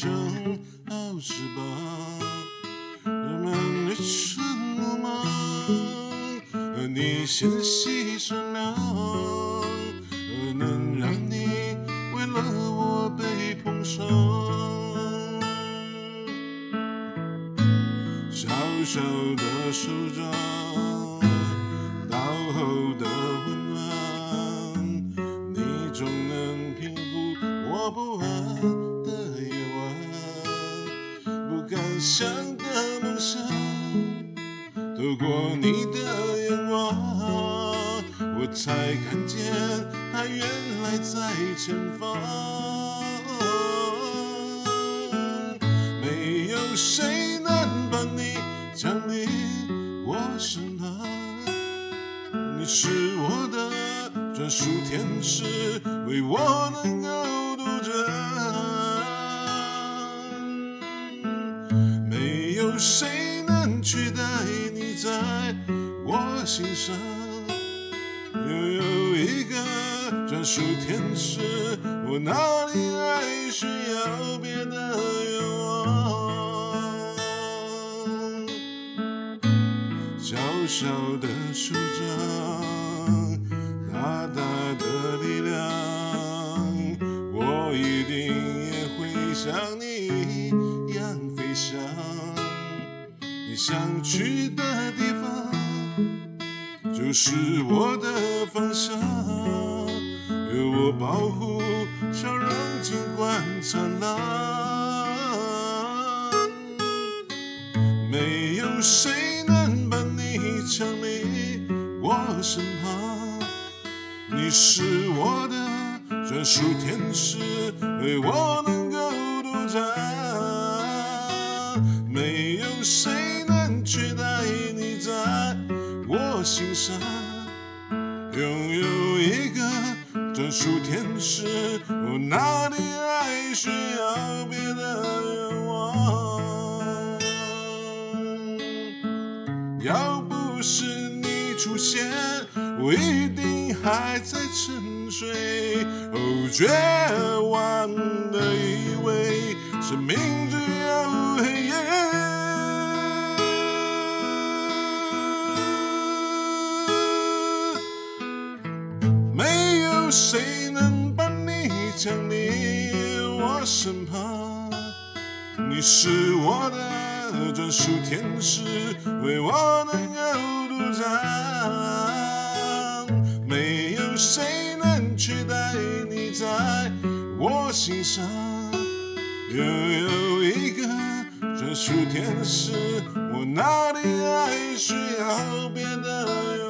长好十八，人们你沉默吗？而你纤细善良，可能让你为了我被碰伤。小小的手掌。想的梦想，透过你的眼光，我才看见它原来在前方。没有谁能把你抢离我身旁，你是我的专属天使，为我能能取代你在我心上？又有一个专属天使，我哪里还需要别的愿望？小小的手掌，大大的力量，我一定也会像你想去的地方，就是我的方向。有我保护，笑容尽管灿烂。没有谁能把你抢离我身旁。你是我的专属天使，为我能够独占。心上，拥有一个专属天使，我哪里还需要别的愿望？要不是你出现，我一定还在沉睡，哦，绝望的以为生命只有黑夜。有谁能把你抢离我身旁？你是我的专属天使，为我能够独占。没有谁能取代你在我心上。又有一个专属天使，我哪里还需要别的愿？